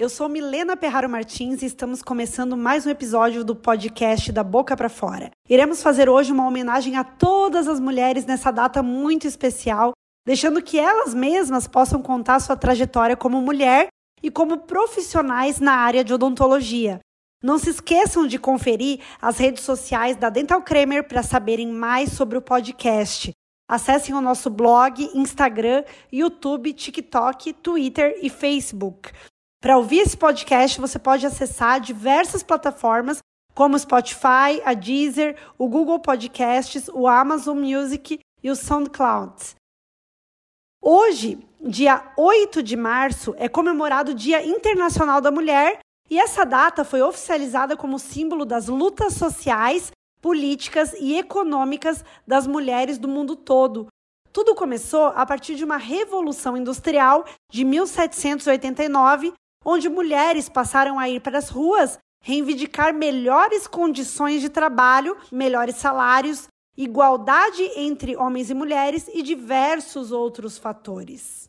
eu sou Milena Perraro Martins e estamos começando mais um episódio do podcast da Boca para Fora. Iremos fazer hoje uma homenagem a todas as mulheres nessa data muito especial, deixando que elas mesmas possam contar sua trajetória como mulher e como profissionais na área de odontologia. Não se esqueçam de conferir as redes sociais da Dental Kramer para saberem mais sobre o podcast. Acessem o nosso blog, Instagram, YouTube, TikTok, Twitter e Facebook. Para ouvir esse podcast, você pode acessar diversas plataformas como o Spotify, a Deezer, o Google Podcasts, o Amazon Music e o SoundCloud. Hoje, dia 8 de março, é comemorado o Dia Internacional da Mulher e essa data foi oficializada como símbolo das lutas sociais políticas e econômicas das mulheres do mundo todo. Tudo começou a partir de uma revolução industrial de 1789, onde mulheres passaram a ir para as ruas reivindicar melhores condições de trabalho, melhores salários, igualdade entre homens e mulheres e diversos outros fatores.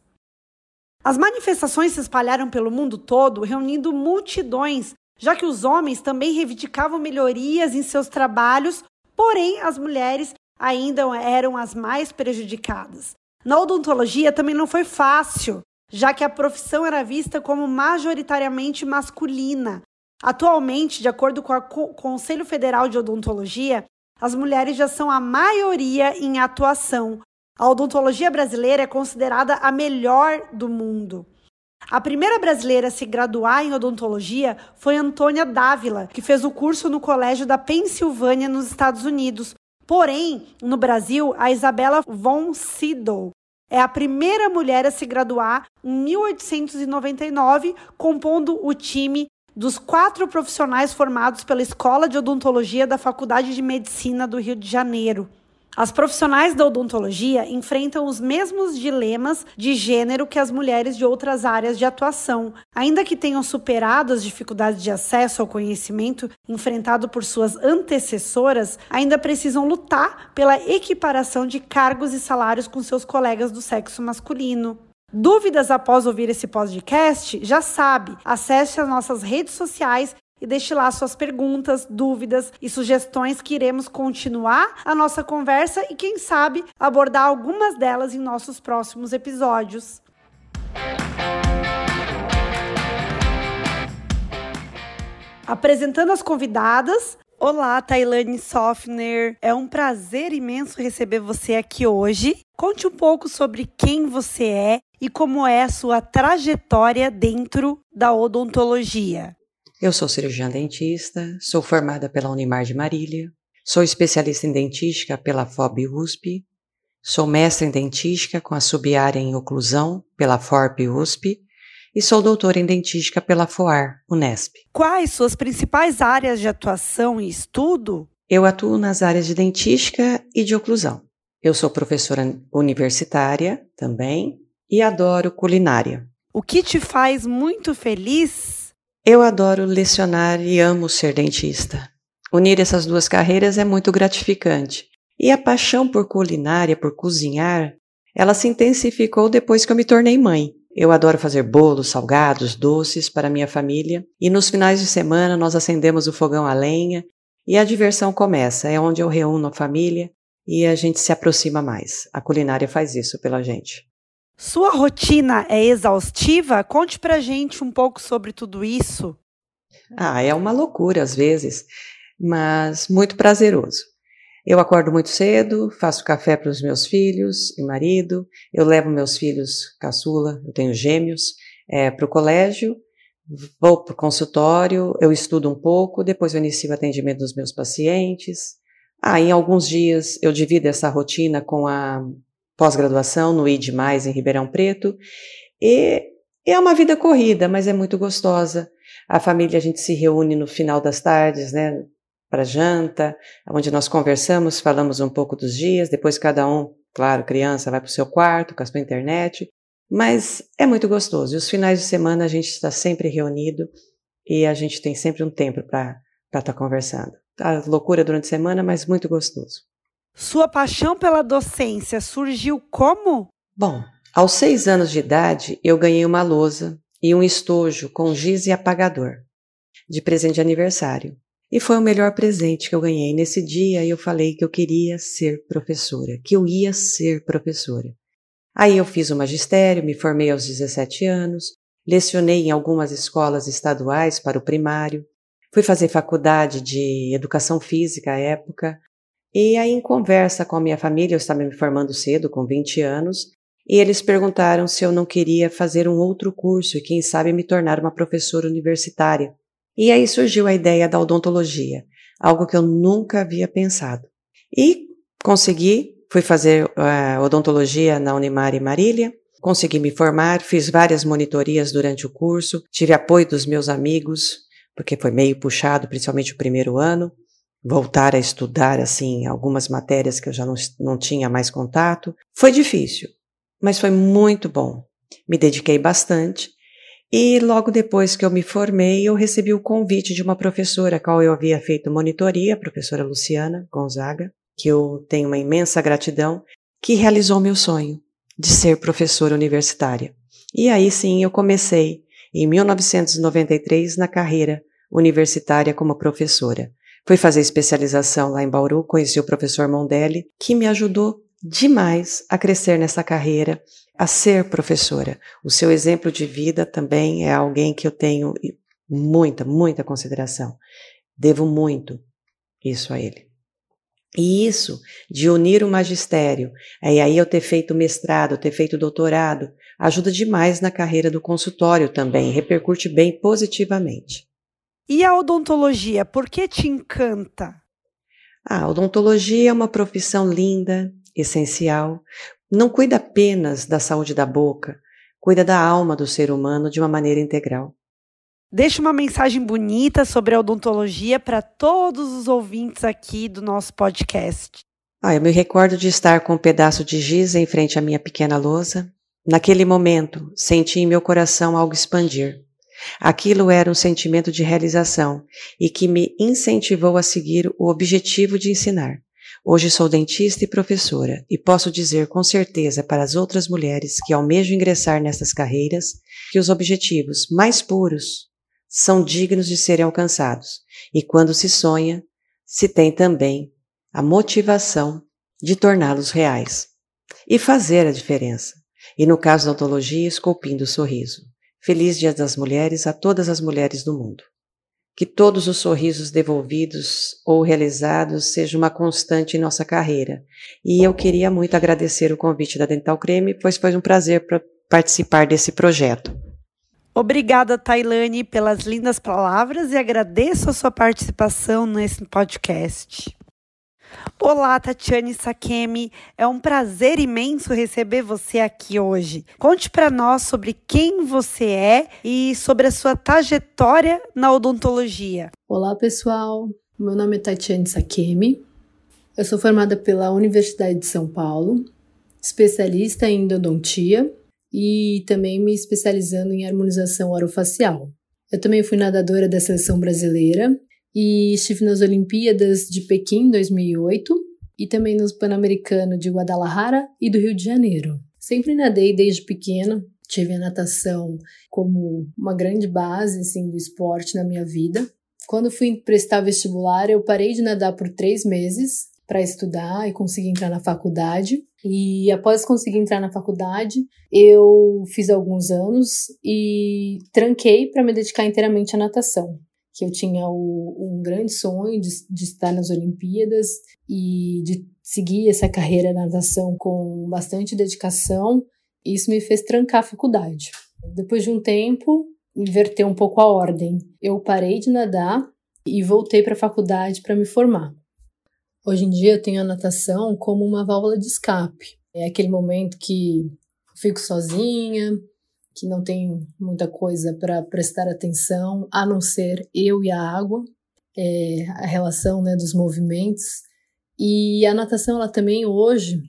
As manifestações se espalharam pelo mundo todo, reunindo multidões já que os homens também reivindicavam melhorias em seus trabalhos, porém as mulheres ainda eram as mais prejudicadas. Na odontologia também não foi fácil, já que a profissão era vista como majoritariamente masculina. Atualmente, de acordo com o Conselho Federal de Odontologia, as mulheres já são a maioria em atuação. A odontologia brasileira é considerada a melhor do mundo. A primeira brasileira a se graduar em odontologia foi Antônia Dávila, que fez o curso no Colégio da Pensilvânia, nos Estados Unidos. Porém, no Brasil, a Isabela von Sydow é a primeira mulher a se graduar em 1899, compondo o time dos quatro profissionais formados pela Escola de Odontologia da Faculdade de Medicina do Rio de Janeiro. As profissionais da odontologia enfrentam os mesmos dilemas de gênero que as mulheres de outras áreas de atuação. Ainda que tenham superado as dificuldades de acesso ao conhecimento enfrentado por suas antecessoras, ainda precisam lutar pela equiparação de cargos e salários com seus colegas do sexo masculino. Dúvidas após ouvir esse podcast? Já sabe, acesse as nossas redes sociais e deixe lá suas perguntas, dúvidas e sugestões que iremos continuar a nossa conversa e, quem sabe, abordar algumas delas em nossos próximos episódios. Apresentando as convidadas, Olá, Tailane Sofner. É um prazer imenso receber você aqui hoje. Conte um pouco sobre quem você é e como é a sua trajetória dentro da odontologia. Eu sou cirurgiã dentista, sou formada pela Unimar de Marília, sou especialista em dentística pela FOB USP, sou mestre em dentística com a subárea em oclusão pela FORP USP e sou doutora em dentística pela FOAR Unesp. Quais suas principais áreas de atuação e estudo? Eu atuo nas áreas de dentística e de oclusão. Eu sou professora universitária também e adoro culinária. O que te faz muito feliz eu adoro lecionar e amo ser dentista. Unir essas duas carreiras é muito gratificante. E a paixão por culinária, por cozinhar, ela se intensificou depois que eu me tornei mãe. Eu adoro fazer bolos, salgados, doces para minha família, e nos finais de semana nós acendemos o fogão a lenha e a diversão começa. É onde eu reúno a família e a gente se aproxima mais. A culinária faz isso pela gente. Sua rotina é exaustiva? Conte pra gente um pouco sobre tudo isso. Ah, é uma loucura às vezes, mas muito prazeroso. Eu acordo muito cedo, faço café para os meus filhos e marido, eu levo meus filhos caçula, eu tenho gêmeos, é, para o colégio, vou para o consultório, eu estudo um pouco, depois eu inicio o atendimento dos meus pacientes. Ah, em alguns dias eu divido essa rotina com a pós-graduação no ID+, em Ribeirão Preto, e é uma vida corrida, mas é muito gostosa. A família, a gente se reúne no final das tardes, né, para janta, onde nós conversamos, falamos um pouco dos dias, depois cada um, claro, criança, vai para o seu quarto, com a sua internet, mas é muito gostoso. E os finais de semana a gente está sempre reunido e a gente tem sempre um tempo para estar tá conversando. A loucura durante a semana, mas muito gostoso. Sua paixão pela docência surgiu como? Bom, aos seis anos de idade, eu ganhei uma lousa e um estojo com giz e apagador de presente de aniversário. E foi o melhor presente que eu ganhei. Nesse dia eu falei que eu queria ser professora, que eu ia ser professora. Aí eu fiz o magistério, me formei aos 17 anos, lecionei em algumas escolas estaduais para o primário, fui fazer faculdade de educação física à época, e aí em conversa com a minha família, eu estava me formando cedo, com 20 anos, e eles perguntaram se eu não queria fazer um outro curso e quem sabe me tornar uma professora universitária. E aí surgiu a ideia da odontologia, algo que eu nunca havia pensado. E consegui, fui fazer uh, odontologia na Unimar e Marília, consegui me formar, fiz várias monitorias durante o curso, tive apoio dos meus amigos, porque foi meio puxado, principalmente o primeiro ano, voltar a estudar assim algumas matérias que eu já não, não tinha mais contato. Foi difícil, mas foi muito bom. Me dediquei bastante e logo depois que eu me formei, eu recebi o convite de uma professora a qual eu havia feito monitoria, a professora Luciana Gonzaga, que eu tenho uma imensa gratidão, que realizou meu sonho de ser professora universitária. E aí sim eu comecei, em 1993, na carreira universitária como professora. Fui fazer especialização lá em Bauru, conheci o professor Mondelli, que me ajudou demais a crescer nessa carreira a ser professora. O seu exemplo de vida também é alguém que eu tenho muita, muita consideração. Devo muito isso a ele. E isso de unir o magistério, e aí eu ter feito mestrado, ter feito doutorado, ajuda demais na carreira do consultório também, repercute bem positivamente. E a odontologia, por que te encanta? A odontologia é uma profissão linda, essencial, não cuida apenas da saúde da boca, cuida da alma do ser humano de uma maneira integral. Deixa uma mensagem bonita sobre a odontologia para todos os ouvintes aqui do nosso podcast. Ah, eu me recordo de estar com um pedaço de giz em frente à minha pequena lousa. Naquele momento, senti em meu coração algo expandir. Aquilo era um sentimento de realização e que me incentivou a seguir o objetivo de ensinar. Hoje sou dentista e professora e posso dizer com certeza para as outras mulheres que almejam ingressar nessas carreiras que os objetivos mais puros são dignos de serem alcançados e quando se sonha, se tem também a motivação de torná-los reais e fazer a diferença. E no caso da ontologia, esculpindo o sorriso. Feliz Dia das Mulheres a todas as mulheres do mundo que todos os sorrisos devolvidos ou realizados sejam uma constante em nossa carreira. E eu queria muito agradecer o convite da Dental Creme, pois foi um prazer participar desse projeto. Obrigada, Tailane, pelas lindas palavras e agradeço a sua participação nesse podcast. Olá, Tatiane Sakemi. É um prazer imenso receber você aqui hoje. Conte para nós sobre quem você é e sobre a sua trajetória na odontologia. Olá, pessoal. Meu nome é Tatiane Sakemi. Eu sou formada pela Universidade de São Paulo, especialista em endodontia e também me especializando em harmonização orofacial. Eu também fui nadadora da seleção brasileira e estive nas Olimpíadas de Pequim 2008 e também nos Pan-Americano de Guadalajara e do Rio de Janeiro. Sempre nadei desde pequena, tive a natação como uma grande base assim, do esporte na minha vida. Quando fui prestar vestibular, eu parei de nadar por três meses para estudar e conseguir entrar na faculdade. E após conseguir entrar na faculdade, eu fiz alguns anos e tranquei para me dedicar inteiramente à natação que eu tinha o, um grande sonho de, de estar nas Olimpíadas e de seguir essa carreira na natação com bastante dedicação. Isso me fez trancar a faculdade. Depois de um tempo, inverteu um pouco a ordem. Eu parei de nadar e voltei para a faculdade para me formar. Hoje em dia eu tenho a natação como uma válvula de escape. É aquele momento que fico sozinha, que não tem muita coisa para prestar atenção, a não ser eu e a água, é, a relação né, dos movimentos. E a natação, ela também hoje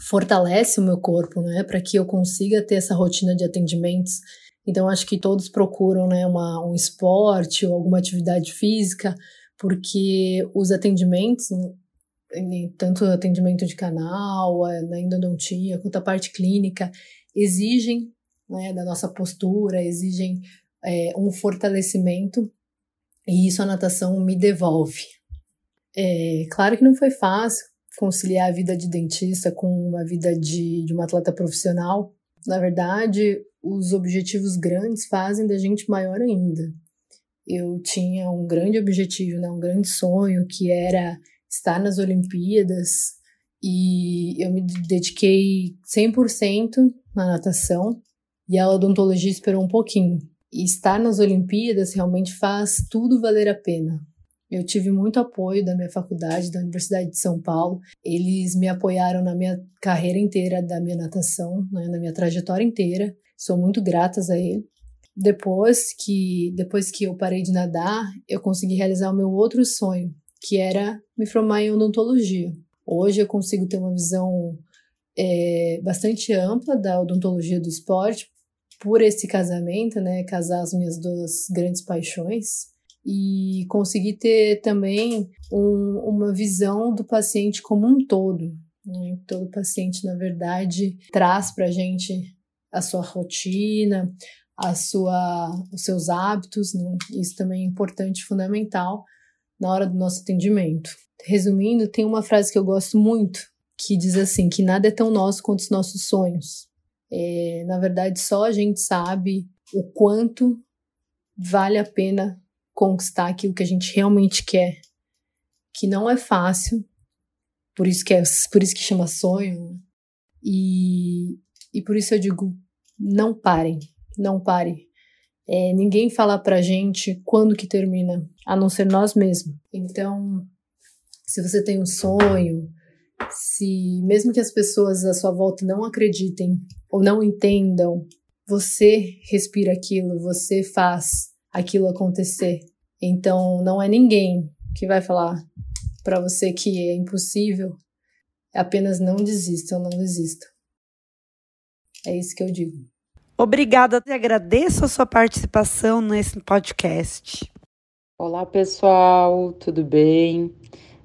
fortalece o meu corpo, né, para que eu consiga ter essa rotina de atendimentos. Então, acho que todos procuram né, uma, um esporte ou alguma atividade física, porque os atendimentos, tanto o atendimento de canal, na endodontia, quanto a parte clínica, exigem né, da nossa postura, exigem é, um fortalecimento, e isso a natação me devolve. É, claro que não foi fácil conciliar a vida de dentista com a vida de, de uma atleta profissional. Na verdade, os objetivos grandes fazem da gente maior ainda. Eu tinha um grande objetivo, né, um grande sonho, que era estar nas Olimpíadas, e eu me dediquei 100% na natação, e a odontologia esperou um pouquinho. E estar nas Olimpíadas realmente faz tudo valer a pena. Eu tive muito apoio da minha faculdade, da Universidade de São Paulo. Eles me apoiaram na minha carreira inteira da minha natação, né, na minha trajetória inteira. Sou muito gratas a ele. Depois que depois que eu parei de nadar, eu consegui realizar o meu outro sonho, que era me formar em odontologia. Hoje eu consigo ter uma visão é, bastante ampla da odontologia do esporte por esse casamento, né? Casar as minhas duas grandes paixões e conseguir ter também um, uma visão do paciente como um todo. Né? Todo paciente, na verdade, traz para a gente a sua rotina, a sua, os seus hábitos, né? isso também é importante, fundamental na hora do nosso atendimento. Resumindo, tem uma frase que eu gosto muito que diz assim: que nada é tão nosso quanto os nossos sonhos. É, na verdade, só a gente sabe o quanto vale a pena conquistar aquilo que a gente realmente quer, que não é fácil, por isso que é, por isso que chama sonho. E, e por isso eu digo, não parem, não parem. É, ninguém fala pra gente quando que termina, a não ser nós mesmos. Então, se você tem um sonho, se mesmo que as pessoas à sua volta não acreditem ou não entendam, você respira aquilo, você faz aquilo acontecer. Então, não é ninguém que vai falar para você que é impossível. É apenas não desista ou não desista. É isso que eu digo. Obrigada, e agradeço a sua participação nesse podcast. Olá, pessoal, tudo bem?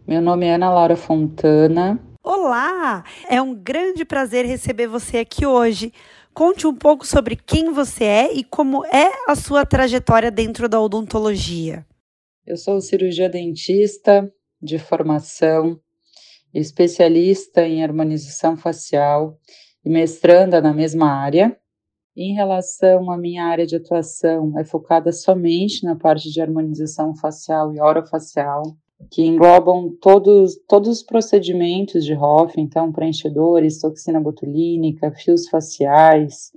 Meu nome é Ana Laura Fontana. Olá! É um grande prazer receber você aqui hoje. Conte um pouco sobre quem você é e como é a sua trajetória dentro da odontologia. Eu sou cirurgia dentista de formação, especialista em harmonização facial e mestranda na mesma área. Em relação à minha área de atuação, é focada somente na parte de harmonização facial e orofacial, que englobam todos, todos os procedimentos de Hoff, então preenchedores, toxina botulínica, fios faciais,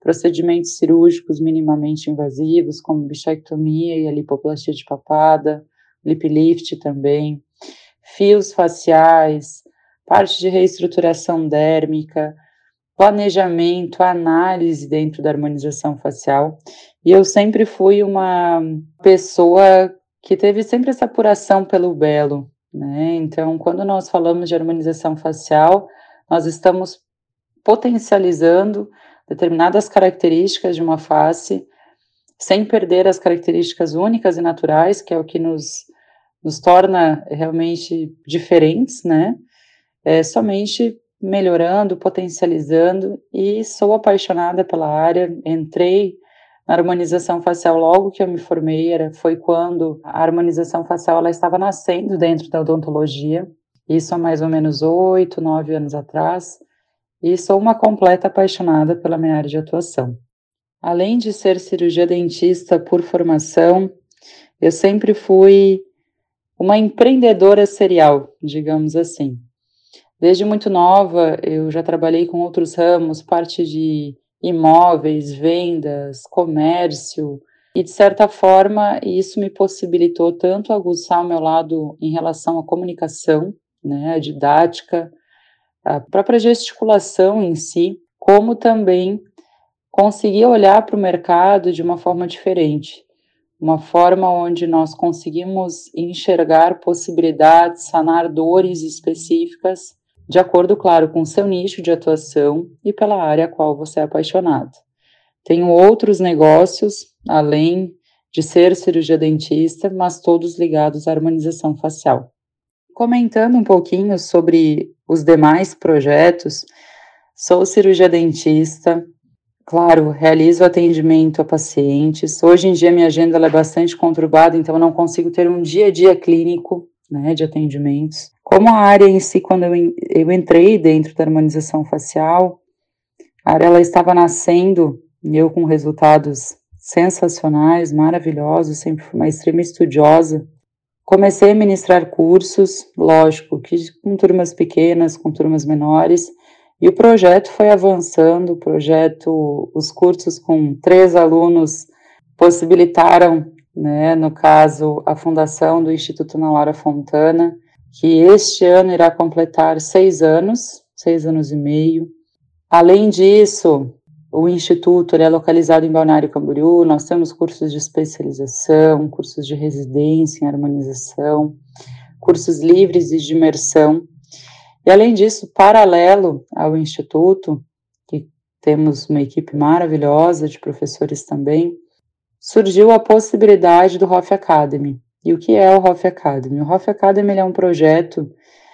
procedimentos cirúrgicos minimamente invasivos, como bichectomia e a lipoplastia de papada, lip lift também, fios faciais, parte de reestruturação dérmica, planejamento, análise dentro da harmonização facial. E eu sempre fui uma pessoa que teve sempre essa apuração pelo belo, né? Então, quando nós falamos de harmonização facial, nós estamos potencializando determinadas características de uma face, sem perder as características únicas e naturais, que é o que nos, nos torna realmente diferentes, né? É, somente melhorando, potencializando e sou apaixonada pela área. Entrei na harmonização facial logo que eu me formei, era, foi quando a harmonização facial ela estava nascendo dentro da odontologia, isso há mais ou menos oito, nove anos atrás, e sou uma completa apaixonada pela minha área de atuação. Além de ser cirurgia dentista por formação, eu sempre fui uma empreendedora serial, digamos assim. Desde muito nova, eu já trabalhei com outros ramos, parte de imóveis, vendas, comércio, e de certa forma isso me possibilitou tanto aguçar o meu lado em relação à comunicação, né, a didática, a própria gesticulação em si, como também conseguir olhar para o mercado de uma forma diferente, uma forma onde nós conseguimos enxergar possibilidades, sanar dores específicas de acordo, claro, com seu nicho de atuação e pela área a qual você é apaixonado. Tenho outros negócios, além de ser cirurgia dentista, mas todos ligados à harmonização facial. Comentando um pouquinho sobre os demais projetos, sou cirurgia dentista, Claro, realizo atendimento a pacientes. Hoje em dia minha agenda é bastante conturbada, então não consigo ter um dia a dia clínico né, de atendimentos. Como a área em si, quando eu, eu entrei dentro da harmonização facial, a área ela estava nascendo, e eu com resultados sensacionais, maravilhosos, sempre fui uma extrema estudiosa. Comecei a ministrar cursos, lógico, que com turmas pequenas, com turmas menores, e o projeto foi avançando, o projeto, os cursos com três alunos possibilitaram, né, no caso, a fundação do Instituto Ana Laura Fontana, que este ano irá completar seis anos, seis anos e meio. Além disso, o Instituto é localizado em Balneário Camboriú, nós temos cursos de especialização, cursos de residência em harmonização, cursos livres e de imersão, e além disso, paralelo ao Instituto, que temos uma equipe maravilhosa de professores também, surgiu a possibilidade do Hoff Academy. E o que é o Hoff Academy? O Hoff Academy é um projeto,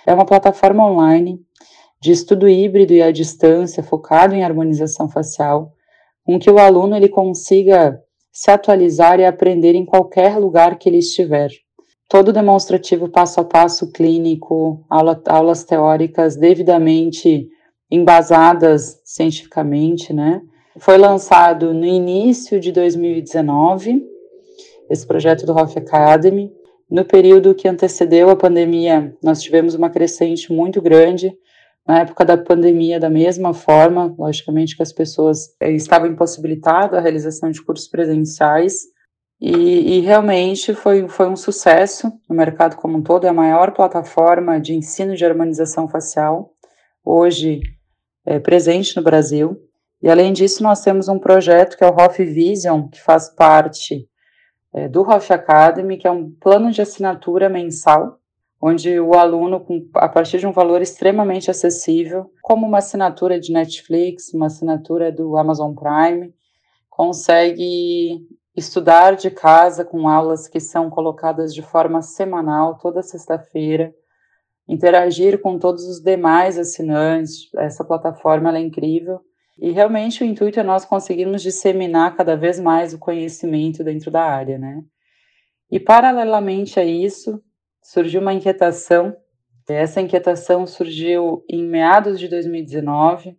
é uma plataforma online de estudo híbrido e à distância focado em harmonização facial, com que o aluno ele consiga se atualizar e aprender em qualquer lugar que ele estiver todo demonstrativo passo a passo clínico, aula, aulas teóricas devidamente embasadas cientificamente, né? Foi lançado no início de 2019, esse projeto do Hoff Academy. No período que antecedeu a pandemia, nós tivemos uma crescente muito grande. Na época da pandemia, da mesma forma, logicamente que as pessoas eh, estavam impossibilitadas a realização de cursos presenciais, e, e, realmente foi, foi um sucesso no mercado como um todo, é a maior plataforma de ensino de harmonização facial, hoje é, presente no Brasil. E além disso, nós temos um projeto que é o Hoff Vision, que faz parte é, do Hoff Academy, que é um plano de assinatura mensal, onde o aluno, a partir de um valor extremamente acessível, como uma assinatura de Netflix, uma assinatura do Amazon Prime, consegue estudar de casa com aulas que são colocadas de forma semanal, toda sexta-feira, interagir com todos os demais assinantes. Essa plataforma é incrível. E realmente o intuito é nós conseguirmos disseminar cada vez mais o conhecimento dentro da área, né? E paralelamente a isso, surgiu uma inquietação. Essa inquietação surgiu em meados de 2019,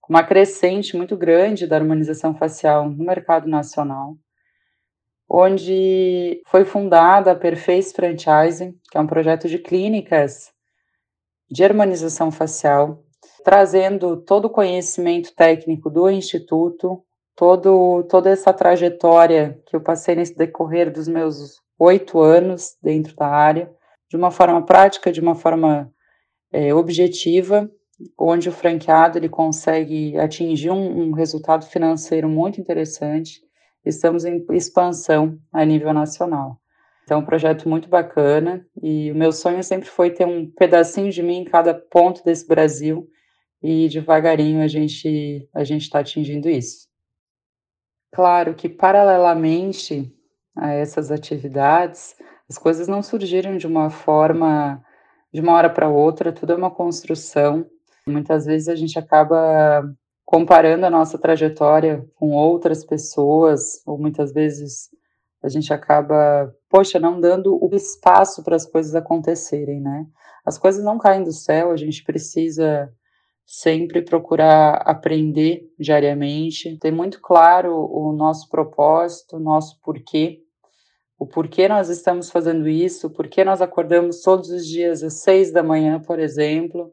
com uma crescente muito grande da harmonização facial no mercado nacional onde foi fundada a Perface Franchising, que é um projeto de clínicas de harmonização facial, trazendo todo o conhecimento técnico do Instituto, todo, toda essa trajetória que eu passei nesse decorrer dos meus oito anos dentro da área, de uma forma prática, de uma forma é, objetiva, onde o franqueado ele consegue atingir um, um resultado financeiro muito interessante estamos em expansão a nível nacional. Então, é um projeto muito bacana e o meu sonho sempre foi ter um pedacinho de mim em cada ponto desse Brasil e devagarinho a gente a gente está atingindo isso. Claro que paralelamente a essas atividades, as coisas não surgiram de uma forma de uma hora para outra, tudo é uma construção. Muitas vezes a gente acaba comparando a nossa trajetória com outras pessoas, ou muitas vezes a gente acaba, poxa, não dando o espaço para as coisas acontecerem, né? As coisas não caem do céu, a gente precisa sempre procurar aprender diariamente, ter muito claro o nosso propósito, o nosso porquê, o porquê nós estamos fazendo isso, porquê nós acordamos todos os dias às seis da manhã, por exemplo,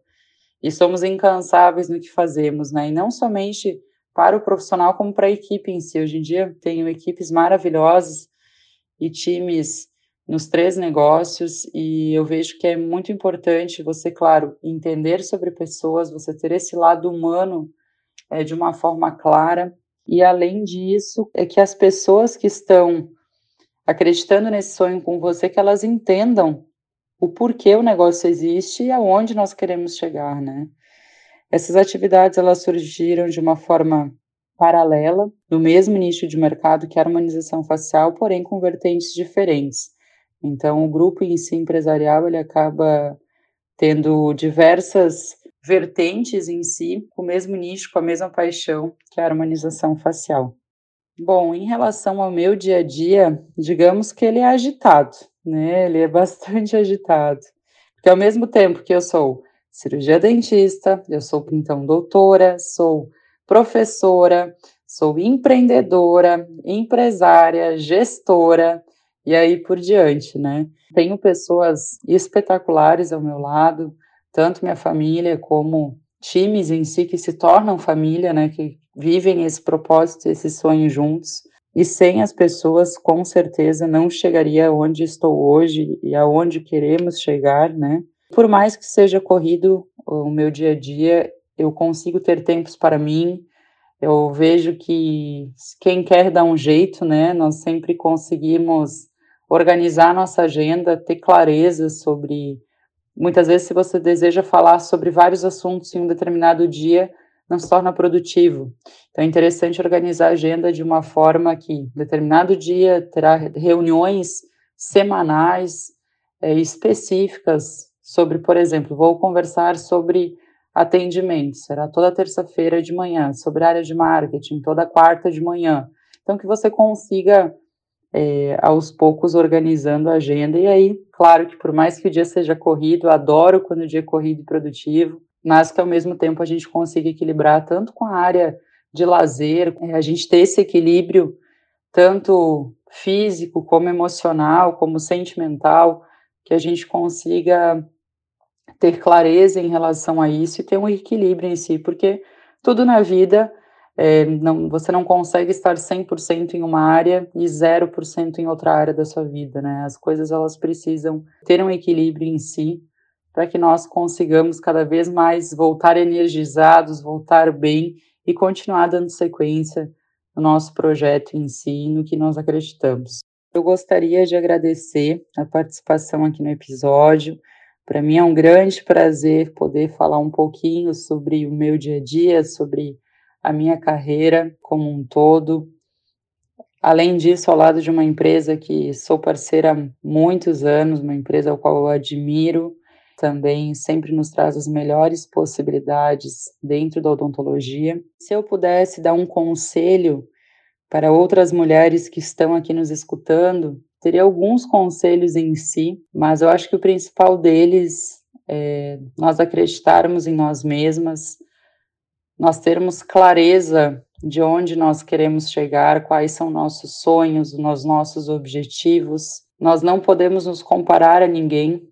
e somos incansáveis no que fazemos, né? E não somente para o profissional, como para a equipe em si. Hoje em dia, tenho equipes maravilhosas e times nos três negócios, e eu vejo que é muito importante você, claro, entender sobre pessoas, você ter esse lado humano é, de uma forma clara, e além disso, é que as pessoas que estão acreditando nesse sonho com você, que elas entendam o porquê o negócio existe e aonde nós queremos chegar, né? Essas atividades elas surgiram de uma forma paralela, no mesmo nicho de mercado que a harmonização facial, porém com vertentes diferentes. Então, o grupo em si empresarial ele acaba tendo diversas vertentes em si, com o mesmo nicho, com a mesma paixão, que é a harmonização facial. Bom, em relação ao meu dia a dia, digamos que ele é agitado, né? Ele é bastante agitado. Porque ao mesmo tempo que eu sou cirurgia dentista, eu sou então doutora, sou professora, sou empreendedora, empresária, gestora e aí por diante, né? Tenho pessoas espetaculares ao meu lado, tanto minha família como times em si que se tornam família, né? Que vivem esse propósito, esse sonho juntos. E sem as pessoas, com certeza, não chegaria onde estou hoje e aonde queremos chegar, né? Por mais que seja corrido o meu dia a dia, eu consigo ter tempos para mim. Eu vejo que quem quer dar um jeito, né? Nós sempre conseguimos organizar nossa agenda, ter clareza sobre. Muitas vezes, se você deseja falar sobre vários assuntos em um determinado dia, não se torna produtivo. Então, é interessante organizar a agenda de uma forma que, determinado dia, terá reuniões semanais é, específicas sobre, por exemplo, vou conversar sobre atendimento, será toda terça-feira de manhã, sobre área de marketing, toda quarta de manhã. Então, que você consiga, é, aos poucos, organizando a agenda. E aí, claro que por mais que o dia seja corrido, adoro quando o dia é corrido e produtivo, mas que ao mesmo tempo a gente consiga equilibrar tanto com a área de lazer, é, a gente ter esse equilíbrio tanto físico como emocional, como sentimental, que a gente consiga ter clareza em relação a isso e ter um equilíbrio em si, porque tudo na vida, é, não, você não consegue estar 100% em uma área e 0% em outra área da sua vida, né? As coisas, elas precisam ter um equilíbrio em si, para que nós consigamos cada vez mais voltar energizados, voltar bem e continuar dando sequência no nosso projeto em si, no que nós acreditamos. Eu gostaria de agradecer a participação aqui no episódio. Para mim é um grande prazer poder falar um pouquinho sobre o meu dia a dia, sobre a minha carreira como um todo. Além disso, ao lado de uma empresa que sou parceira há muitos anos, uma empresa ao qual eu admiro, também sempre nos traz as melhores possibilidades dentro da odontologia. Se eu pudesse dar um conselho para outras mulheres que estão aqui nos escutando, teria alguns conselhos em si, mas eu acho que o principal deles é nós acreditarmos em nós mesmas, nós termos clareza de onde nós queremos chegar, quais são nossos sonhos, os nossos objetivos. Nós não podemos nos comparar a ninguém,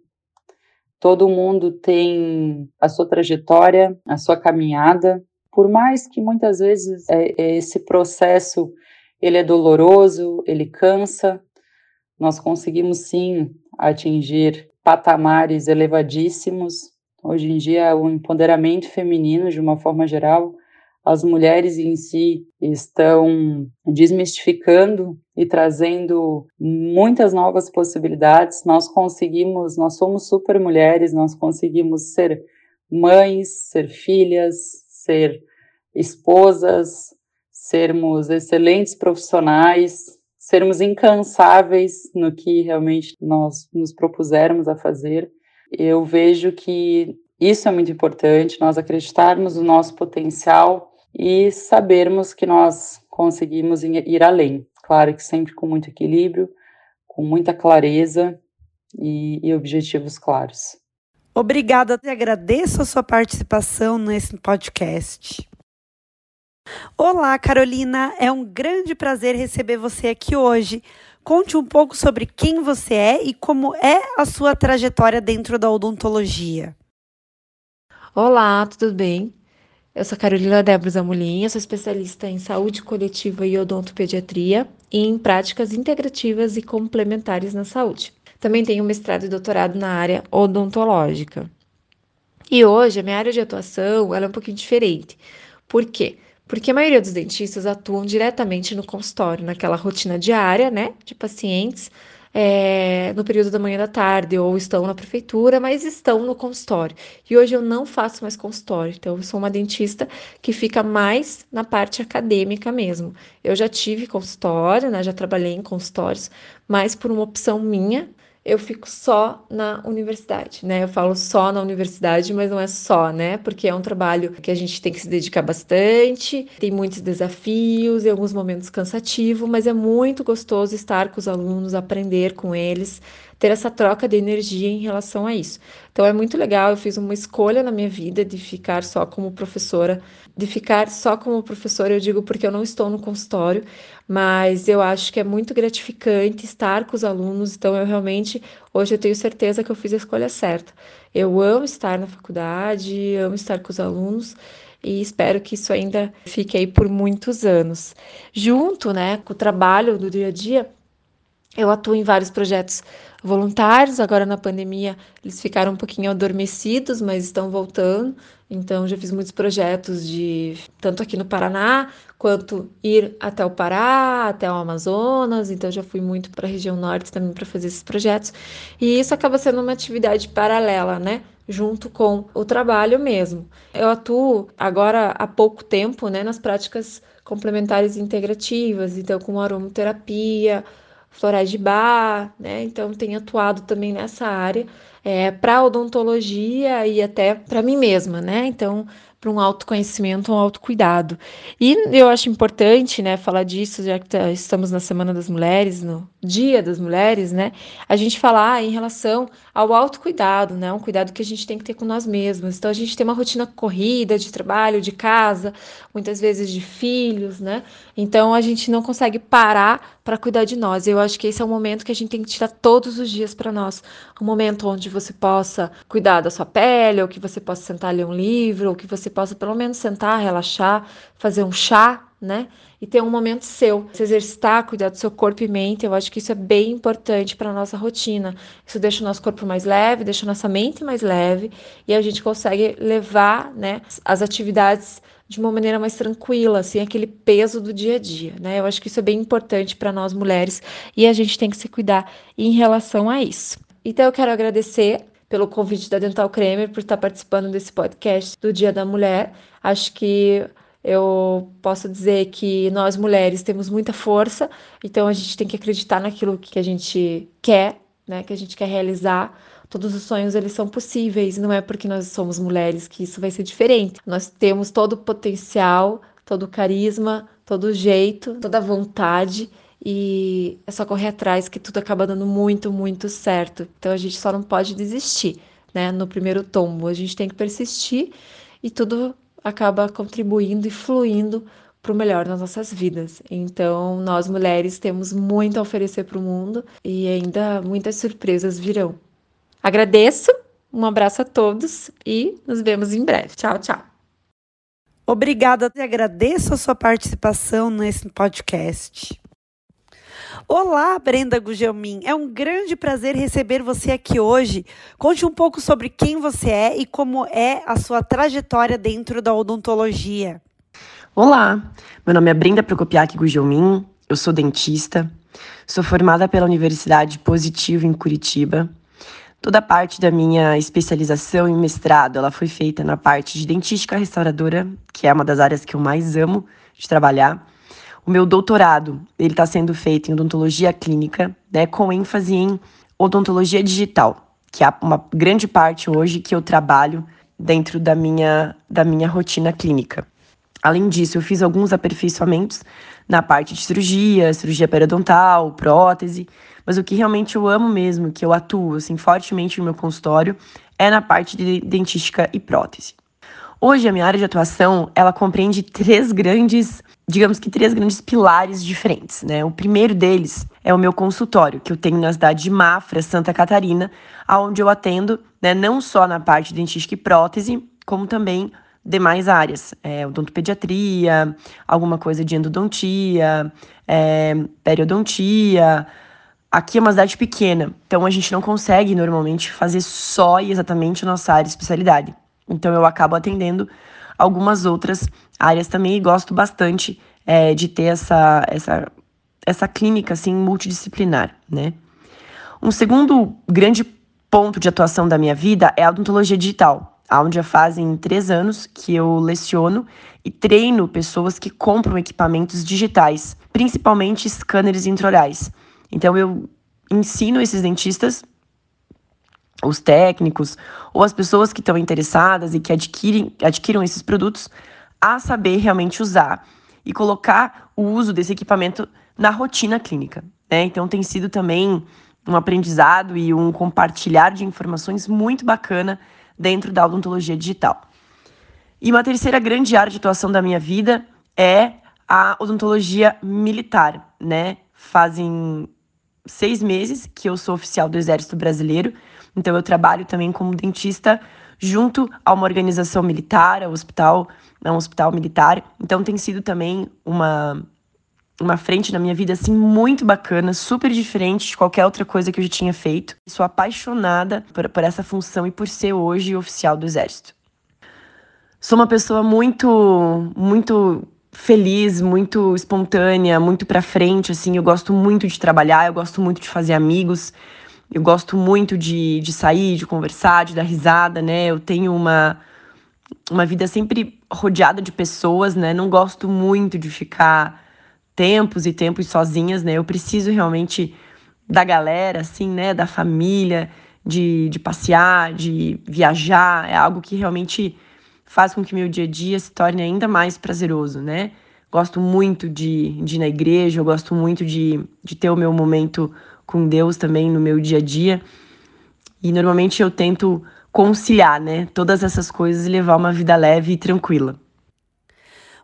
Todo mundo tem a sua trajetória, a sua caminhada. Por mais que muitas vezes é, é, esse processo ele é doloroso, ele cansa, nós conseguimos sim atingir patamares elevadíssimos. Hoje em dia, o empoderamento feminino, de uma forma geral, as mulheres em si estão desmistificando e trazendo muitas novas possibilidades. Nós conseguimos, nós somos super mulheres, nós conseguimos ser mães, ser filhas, ser esposas, sermos excelentes profissionais, sermos incansáveis no que realmente nós nos propusermos a fazer. Eu vejo que isso é muito importante, nós acreditarmos no nosso potencial e sabermos que nós conseguimos ir além. Claro que sempre com muito equilíbrio, com muita clareza e, e objetivos claros. Obrigada, e agradeço a sua participação nesse podcast. Olá, Carolina, é um grande prazer receber você aqui hoje. Conte um pouco sobre quem você é e como é a sua trajetória dentro da odontologia. Olá, tudo bem? Eu sou Carolina Débora Zamulinha, sou especialista em saúde coletiva e odontopediatria e em práticas integrativas e complementares na saúde. Também tenho mestrado e doutorado na área odontológica. E hoje a minha área de atuação ela é um pouquinho diferente. Por quê? Porque a maioria dos dentistas atuam diretamente no consultório, naquela rotina diária, né, de pacientes, é, no período da manhã e da tarde, ou estão na prefeitura, mas estão no consultório. E hoje eu não faço mais consultório, então eu sou uma dentista que fica mais na parte acadêmica mesmo. Eu já tive consultório, né, já trabalhei em consultórios, mas por uma opção minha, eu fico só na universidade, né? Eu falo só na universidade, mas não é só, né? Porque é um trabalho que a gente tem que se dedicar bastante, tem muitos desafios, em alguns momentos cansativo, mas é muito gostoso estar com os alunos, aprender com eles, ter essa troca de energia em relação a isso. Então é muito legal, eu fiz uma escolha na minha vida de ficar só como professora, de ficar só como professora, eu digo porque eu não estou no consultório, mas eu acho que é muito gratificante estar com os alunos, então eu realmente hoje eu tenho certeza que eu fiz a escolha certa. Eu amo estar na faculdade, amo estar com os alunos e espero que isso ainda fique aí por muitos anos. Junto, né, com o trabalho do dia a dia, eu atuo em vários projetos voluntários. Agora na pandemia eles ficaram um pouquinho adormecidos, mas estão voltando. Então já fiz muitos projetos de tanto aqui no Paraná quanto ir até o Pará, até o Amazonas. Então já fui muito para a região norte também para fazer esses projetos. E isso acaba sendo uma atividade paralela, né? Junto com o trabalho mesmo. Eu atuo agora há pouco tempo, né, nas práticas complementares integrativas, então com aromaterapia, florais de bar, né? Então tenho atuado também nessa área é, para odontologia e até para mim mesma, né? Então para um autoconhecimento, um autocuidado. E eu acho importante, né, falar disso, já que tá, estamos na Semana das Mulheres, no Dia das Mulheres, né, a gente falar em relação ao autocuidado, né, um cuidado que a gente tem que ter com nós mesmos. Então, a gente tem uma rotina corrida de trabalho, de casa, muitas vezes de filhos, né, então a gente não consegue parar para cuidar de nós. Eu acho que esse é o momento que a gente tem que tirar todos os dias para nós. Um momento onde você possa cuidar da sua pele, ou que você possa sentar ler um livro, ou que você possa pelo menos sentar, relaxar, fazer um chá, né? E ter um momento seu, se exercitar, cuidar do seu corpo e mente. Eu acho que isso é bem importante para nossa rotina. Isso deixa o nosso corpo mais leve, deixa a nossa mente mais leve e a gente consegue levar, né, as atividades de uma maneira mais tranquila, sem aquele peso do dia a dia, né? Eu acho que isso é bem importante para nós mulheres e a gente tem que se cuidar em relação a isso. Então eu quero agradecer pelo convite da Dental Cremer por estar participando desse podcast do Dia da Mulher. Acho que eu posso dizer que nós mulheres temos muita força, então a gente tem que acreditar naquilo que a gente quer, né, que a gente quer realizar. Todos os sonhos eles são possíveis, não é porque nós somos mulheres que isso vai ser diferente. Nós temos todo o potencial, todo o carisma, todo o jeito, toda a vontade e é só correr atrás que tudo acaba dando muito, muito certo. Então a gente só não pode desistir, né? No primeiro tombo, a gente tem que persistir e tudo acaba contribuindo e fluindo para o melhor nas nossas vidas. Então, nós mulheres temos muito a oferecer para o mundo e ainda muitas surpresas virão. Agradeço, um abraço a todos e nos vemos em breve. Tchau, tchau. Obrigada, agradeço a sua participação nesse podcast. Olá, Brenda Gugelmin. É um grande prazer receber você aqui hoje. Conte um pouco sobre quem você é e como é a sua trajetória dentro da odontologia. Olá, meu nome é Brenda Prokopiak Gugelmin, eu sou dentista, sou formada pela Universidade Positivo em Curitiba. Toda a parte da minha especialização e mestrado, ela foi feita na parte de dentística restauradora, que é uma das áreas que eu mais amo de trabalhar. O meu doutorado, ele está sendo feito em odontologia clínica, né, com ênfase em odontologia digital, que é uma grande parte hoje que eu trabalho dentro da minha, da minha rotina clínica. Além disso, eu fiz alguns aperfeiçoamentos na parte de cirurgia, cirurgia periodontal, prótese, mas o que realmente eu amo mesmo, que eu atuo assim fortemente no meu consultório, é na parte de dentística e prótese. Hoje a minha área de atuação, ela compreende três grandes digamos que três grandes pilares diferentes, né? O primeiro deles é o meu consultório, que eu tenho na cidade de Mafra, Santa Catarina, aonde eu atendo, né, não só na parte de dentística e prótese, como também demais áreas, é, odontopediatria, alguma coisa de endodontia, é, periodontia. Aqui é uma cidade pequena, então a gente não consegue normalmente fazer só e exatamente a nossa área de especialidade. Então eu acabo atendendo algumas outras áreas também e gosto bastante é, de ter essa, essa, essa clínica assim multidisciplinar, né? Um segundo grande ponto de atuação da minha vida é a odontologia digital, onde já fazem três anos que eu leciono e treino pessoas que compram equipamentos digitais, principalmente scanners intraorais. Então eu ensino esses dentistas os técnicos ou as pessoas que estão interessadas e que adquirem, adquiram esses produtos a saber realmente usar e colocar o uso desse equipamento na rotina clínica. Né? Então tem sido também um aprendizado e um compartilhar de informações muito bacana dentro da odontologia digital. E uma terceira grande área de atuação da minha vida é a odontologia militar, né? Fazem seis meses que eu sou oficial do Exército Brasileiro, então eu trabalho também como dentista junto a uma organização militar, ao hospital, a um hospital militar. Então tem sido também uma uma frente na minha vida assim muito bacana, super diferente de qualquer outra coisa que eu já tinha feito. Sou apaixonada por, por essa função e por ser hoje oficial do Exército. Sou uma pessoa muito, muito feliz, muito espontânea, muito para frente, assim. Eu gosto muito de trabalhar, eu gosto muito de fazer amigos, eu gosto muito de, de sair, de conversar, de dar risada, né? Eu tenho uma, uma vida sempre rodeada de pessoas, né? Não gosto muito de ficar tempos e tempos sozinhas, né? Eu preciso realmente da galera, assim, né? Da família, de, de passear, de viajar. É algo que realmente faz com que meu dia a dia se torne ainda mais prazeroso, né? Gosto muito de, de ir na igreja, eu gosto muito de, de ter o meu momento com Deus também no meu dia a dia. E normalmente eu tento conciliar, né, todas essas coisas e levar uma vida leve e tranquila.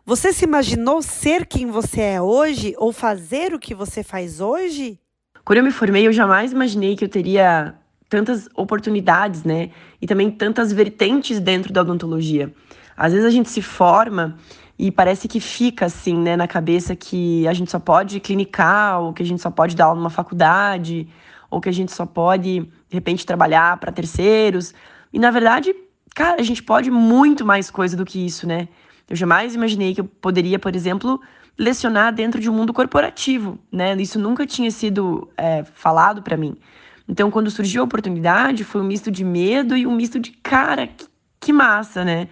Você se imaginou ser quem você é hoje ou fazer o que você faz hoje? Quando eu me formei, eu jamais imaginei que eu teria tantas oportunidades, né? E também tantas vertentes dentro da odontologia. Às vezes a gente se forma e parece que fica assim, né, na cabeça que a gente só pode clinicar, ou que a gente só pode dar aula numa faculdade, ou que a gente só pode, de repente, trabalhar para terceiros. E na verdade, cara, a gente pode muito mais coisa do que isso, né? Eu jamais imaginei que eu poderia, por exemplo, lecionar dentro de um mundo corporativo, né? Isso nunca tinha sido é, falado para mim. Então, quando surgiu a oportunidade, foi um misto de medo e um misto de cara, que, que massa, né?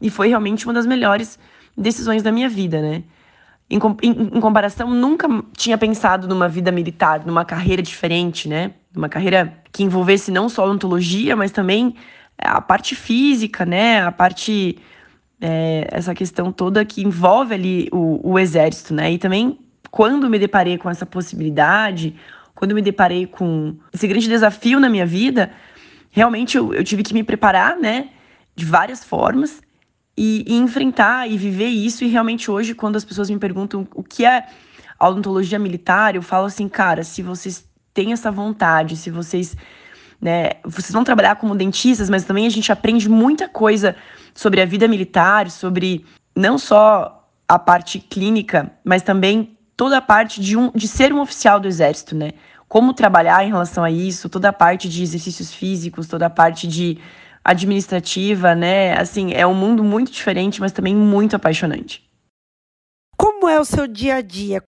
E foi realmente uma das melhores decisões da minha vida, né? Em, em, em, comparação, nunca tinha pensado numa vida militar, numa carreira diferente, né? Uma carreira que envolvesse não só odontologia, mas também a parte física, né? A parte é, essa questão toda que envolve ali o, o exército, né? E também quando me deparei com essa possibilidade, quando me deparei com esse grande desafio na minha vida, realmente eu, eu tive que me preparar, né? De várias formas e, e, enfrentar e viver isso. E realmente hoje, quando as pessoas me perguntam o que é a odontologia militar, eu falo assim, cara, se vocês têm essa vontade, se vocês né? Vocês vão trabalhar como dentistas, mas também a gente aprende muita coisa sobre a vida militar, sobre não só a parte clínica, mas também toda a parte de, um, de ser um oficial do exército, né? Como trabalhar em relação a isso, toda a parte de exercícios físicos, toda a parte de administrativa, né? Assim, é um mundo muito diferente, mas também muito apaixonante. Como é o seu dia a dia?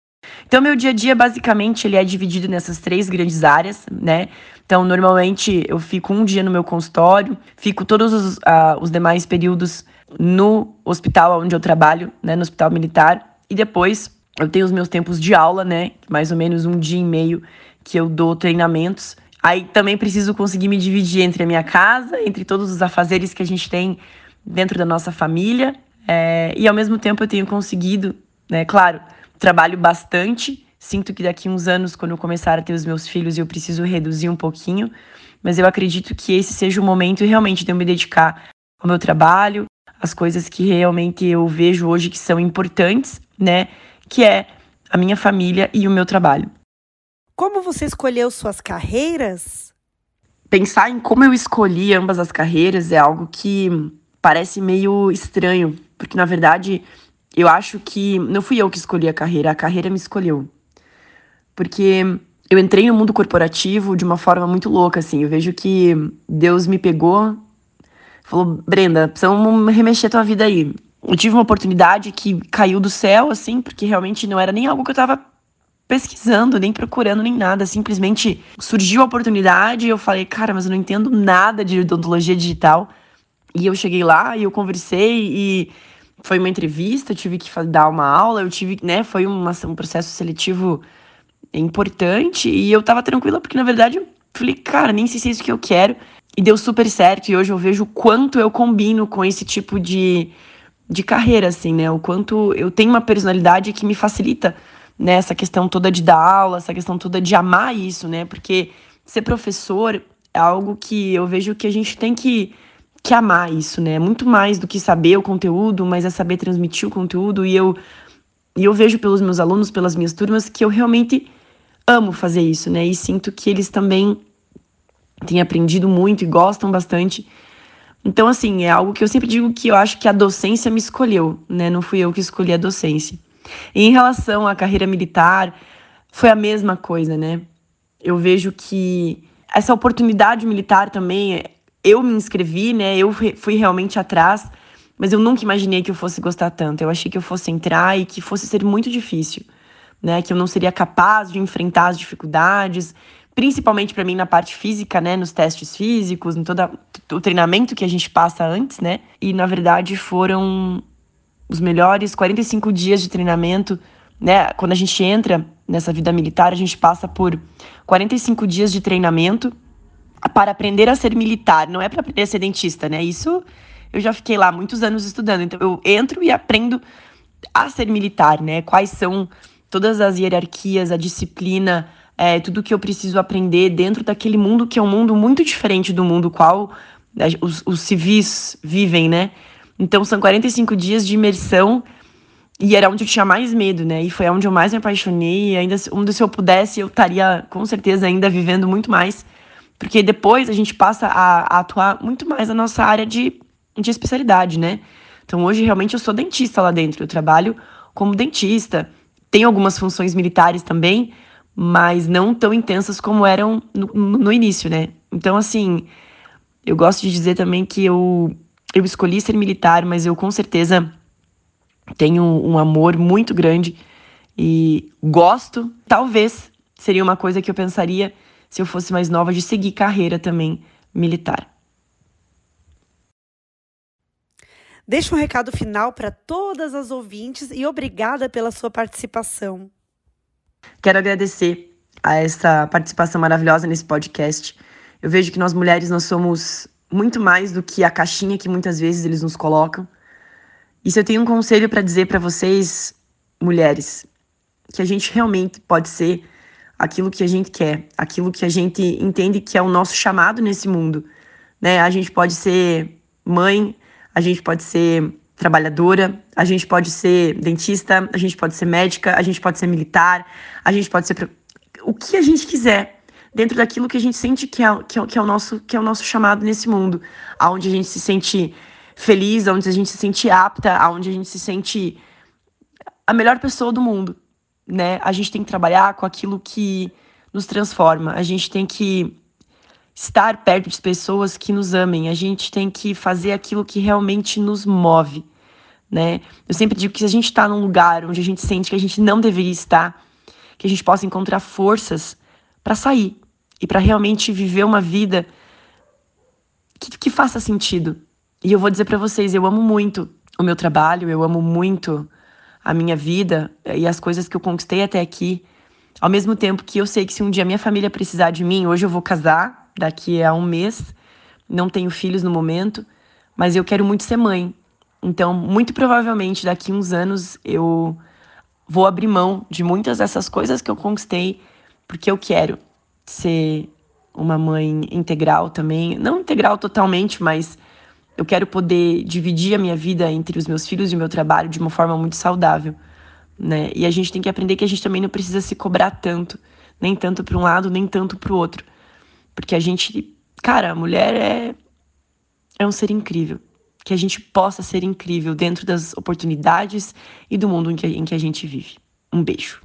Então, meu dia a dia, basicamente, ele é dividido nessas três grandes áreas, né? Então, normalmente, eu fico um dia no meu consultório, fico todos os, uh, os demais períodos no hospital onde eu trabalho, né? No hospital militar. E depois, eu tenho os meus tempos de aula, né? Mais ou menos um dia e meio que eu dou treinamentos. Aí também preciso conseguir me dividir entre a minha casa, entre todos os afazeres que a gente tem dentro da nossa família. É, e ao mesmo tempo eu tenho conseguido, né, claro, trabalho bastante. Sinto que daqui uns anos, quando eu começar a ter os meus filhos, eu preciso reduzir um pouquinho. Mas eu acredito que esse seja o momento realmente de eu me dedicar ao meu trabalho, às coisas que realmente eu vejo hoje que são importantes, né? Que é a minha família e o meu trabalho. Como você escolheu suas carreiras? Pensar em como eu escolhi ambas as carreiras é algo que parece meio estranho, porque na verdade eu acho que não fui eu que escolhi a carreira, a carreira me escolheu. Porque eu entrei no mundo corporativo de uma forma muito louca, assim. Eu vejo que Deus me pegou, falou: Brenda, precisamos remexer tua vida aí. Eu tive uma oportunidade que caiu do céu, assim, porque realmente não era nem algo que eu tava pesquisando, nem procurando, nem nada. Simplesmente surgiu a oportunidade e eu falei: cara, mas eu não entendo nada de odontologia digital. E eu cheguei lá e eu conversei e foi uma entrevista, tive que dar uma aula, eu tive, né, foi uma, um processo seletivo importante e eu tava tranquila porque na verdade falei, cara, nem sei se é isso que eu quero. E deu super certo. E hoje eu vejo o quanto eu combino com esse tipo de, de carreira, assim, né? O quanto eu tenho uma personalidade que me facilita né? Essa questão toda de dar aula, essa questão toda de amar isso, né? Porque ser professor é algo que eu vejo que a gente tem que, que amar isso, né? Muito mais do que saber o conteúdo, mas é saber transmitir o conteúdo. E eu, e eu vejo pelos meus alunos, pelas minhas turmas, que eu realmente amo fazer isso, né? E sinto que eles também têm aprendido muito e gostam bastante. Então, assim, é algo que eu sempre digo que eu acho que a docência me escolheu, né? Não fui eu que escolhi a docência. E em relação à carreira militar, foi a mesma coisa, né? Eu vejo que essa oportunidade militar também, eu me inscrevi, né? Eu fui realmente atrás, mas eu nunca imaginei que eu fosse gostar tanto. Eu achei que eu fosse entrar e que fosse ser muito difícil, né? Que eu não seria capaz de enfrentar as dificuldades, principalmente para mim na parte física, né, nos testes físicos, em todo o treinamento que a gente passa antes, né? E na verdade foram os melhores 45 dias de treinamento, né? Quando a gente entra nessa vida militar, a gente passa por 45 dias de treinamento para aprender a ser militar, não é para aprender a ser dentista, né? Isso eu já fiquei lá muitos anos estudando, então eu entro e aprendo a ser militar, né? Quais são todas as hierarquias, a disciplina, é, tudo que eu preciso aprender dentro daquele mundo que é um mundo muito diferente do mundo qual né, os, os civis vivem, né? Então são 45 dias de imersão e era onde eu tinha mais medo, né? E foi onde eu mais me apaixonei. E ainda, onde se eu pudesse, eu estaria com certeza ainda vivendo muito mais. Porque depois a gente passa a, a atuar muito mais na nossa área de, de especialidade, né? Então hoje realmente eu sou dentista lá dentro. Eu trabalho como dentista. Tenho algumas funções militares também, mas não tão intensas como eram no, no início, né? Então, assim, eu gosto de dizer também que eu eu escolhi ser militar, mas eu com certeza tenho um amor muito grande e gosto. Talvez seria uma coisa que eu pensaria se eu fosse mais nova de seguir carreira também militar. Deixa um recado final para todas as ouvintes e obrigada pela sua participação. Quero agradecer a essa participação maravilhosa nesse podcast. Eu vejo que nós mulheres nós somos muito mais do que a caixinha que muitas vezes eles nos colocam. E se eu tenho um conselho para dizer para vocês, mulheres, que a gente realmente pode ser aquilo que a gente quer, aquilo que a gente entende que é o nosso chamado nesse mundo, né? A gente pode ser mãe, a gente pode ser trabalhadora, a gente pode ser dentista, a gente pode ser médica, a gente pode ser militar, a gente pode ser o que a gente quiser dentro daquilo que a gente sente que é, que é, que é, o, nosso, que é o nosso chamado nesse mundo, aonde a gente se sente feliz, onde a gente se sente apta, aonde a gente se sente a melhor pessoa do mundo, né? A gente tem que trabalhar com aquilo que nos transforma. A gente tem que estar perto de pessoas que nos amem. A gente tem que fazer aquilo que realmente nos move, né? Eu sempre digo que se a gente está num lugar onde a gente sente que a gente não deveria estar, que a gente possa encontrar forças para sair, e para realmente viver uma vida que, que faça sentido. E eu vou dizer para vocês, eu amo muito o meu trabalho, eu amo muito a minha vida e as coisas que eu conquistei até aqui. Ao mesmo tempo que eu sei que se um dia minha família precisar de mim, hoje eu vou casar, daqui a um mês, não tenho filhos no momento, mas eu quero muito ser mãe. Então, muito provavelmente daqui a uns anos eu vou abrir mão de muitas dessas coisas que eu conquistei, porque eu quero ser uma mãe integral também. Não integral totalmente, mas eu quero poder dividir a minha vida entre os meus filhos e o meu trabalho de uma forma muito saudável. Né? E a gente tem que aprender que a gente também não precisa se cobrar tanto, nem tanto para um lado, nem tanto para o outro. Porque a gente, cara, a mulher é, é um ser incrível. Que a gente possa ser incrível dentro das oportunidades e do mundo em que, em que a gente vive. Um beijo.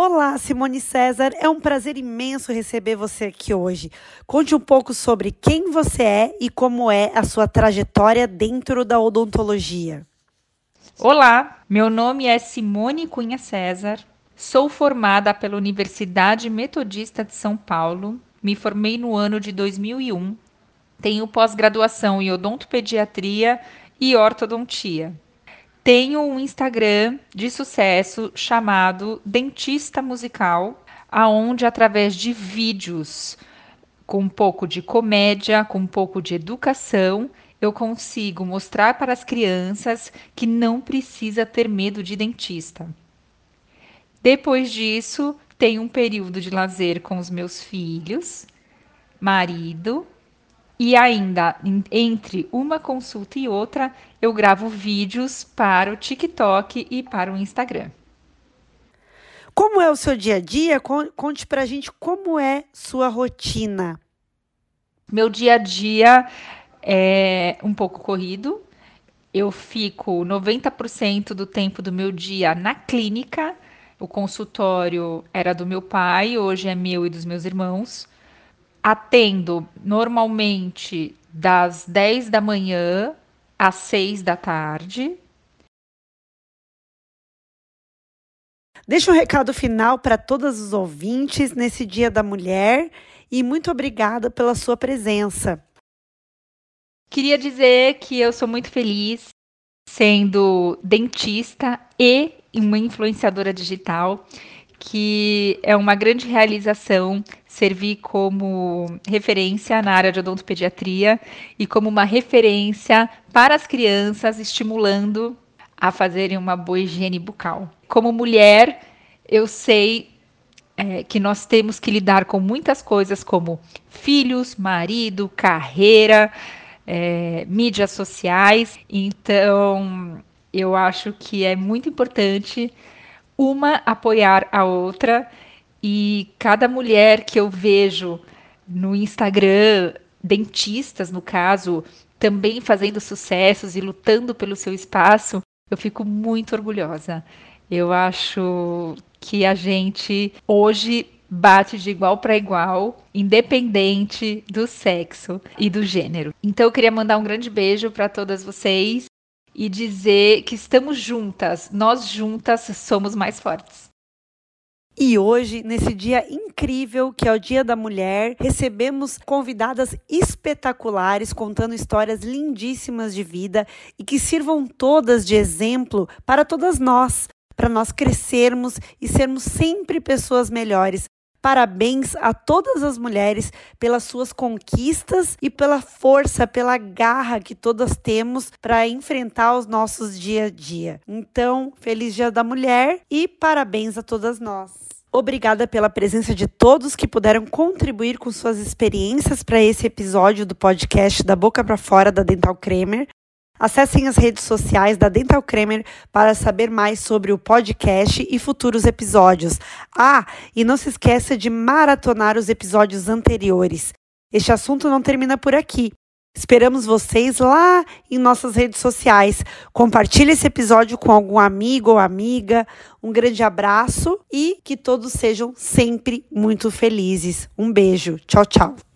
Olá, Simone César. É um prazer imenso receber você aqui hoje. Conte um pouco sobre quem você é e como é a sua trajetória dentro da odontologia. Olá, meu nome é Simone Cunha César. Sou formada pela Universidade Metodista de São Paulo. Me formei no ano de 2001. Tenho pós-graduação em odontopediatria e ortodontia tenho um Instagram de sucesso chamado Dentista Musical, aonde através de vídeos com um pouco de comédia, com um pouco de educação, eu consigo mostrar para as crianças que não precisa ter medo de dentista. Depois disso, tem um período de lazer com os meus filhos, marido, e ainda entre uma consulta e outra, eu gravo vídeos para o TikTok e para o Instagram. Como é o seu dia a dia? Conte pra gente como é sua rotina. Meu dia a dia é um pouco corrido. Eu fico 90% do tempo do meu dia na clínica. O consultório era do meu pai, hoje é meu e dos meus irmãos. Atendo normalmente das 10 da manhã às 6 da tarde. Deixa um recado final para todos os ouvintes nesse Dia da Mulher e muito obrigada pela sua presença. Queria dizer que eu sou muito feliz sendo dentista e uma influenciadora digital, que é uma grande realização servir como referência na área de odontopediatria e como uma referência para as crianças, estimulando a fazerem uma boa higiene bucal. Como mulher, eu sei é, que nós temos que lidar com muitas coisas como filhos, marido, carreira, é, mídias sociais. Então, eu acho que é muito importante uma apoiar a outra e cada mulher que eu vejo no Instagram, dentistas no caso, também fazendo sucessos e lutando pelo seu espaço, eu fico muito orgulhosa. Eu acho que a gente hoje bate de igual para igual, independente do sexo e do gênero. Então eu queria mandar um grande beijo para todas vocês e dizer que estamos juntas, nós juntas somos mais fortes. E hoje, nesse dia incrível que é o Dia da Mulher, recebemos convidadas espetaculares contando histórias lindíssimas de vida e que sirvam todas de exemplo para todas nós, para nós crescermos e sermos sempre pessoas melhores, Parabéns a todas as mulheres pelas suas conquistas e pela força, pela garra que todas temos para enfrentar os nossos dia a dia. Então, feliz Dia da Mulher e parabéns a todas nós. Obrigada pela presença de todos que puderam contribuir com suas experiências para esse episódio do podcast da Boca para Fora da Dental Kramer. Acessem as redes sociais da Dental Kramer para saber mais sobre o podcast e futuros episódios. Ah, e não se esqueça de maratonar os episódios anteriores. Este assunto não termina por aqui. Esperamos vocês lá em nossas redes sociais. Compartilhe esse episódio com algum amigo ou amiga. Um grande abraço e que todos sejam sempre muito felizes. Um beijo. Tchau, tchau.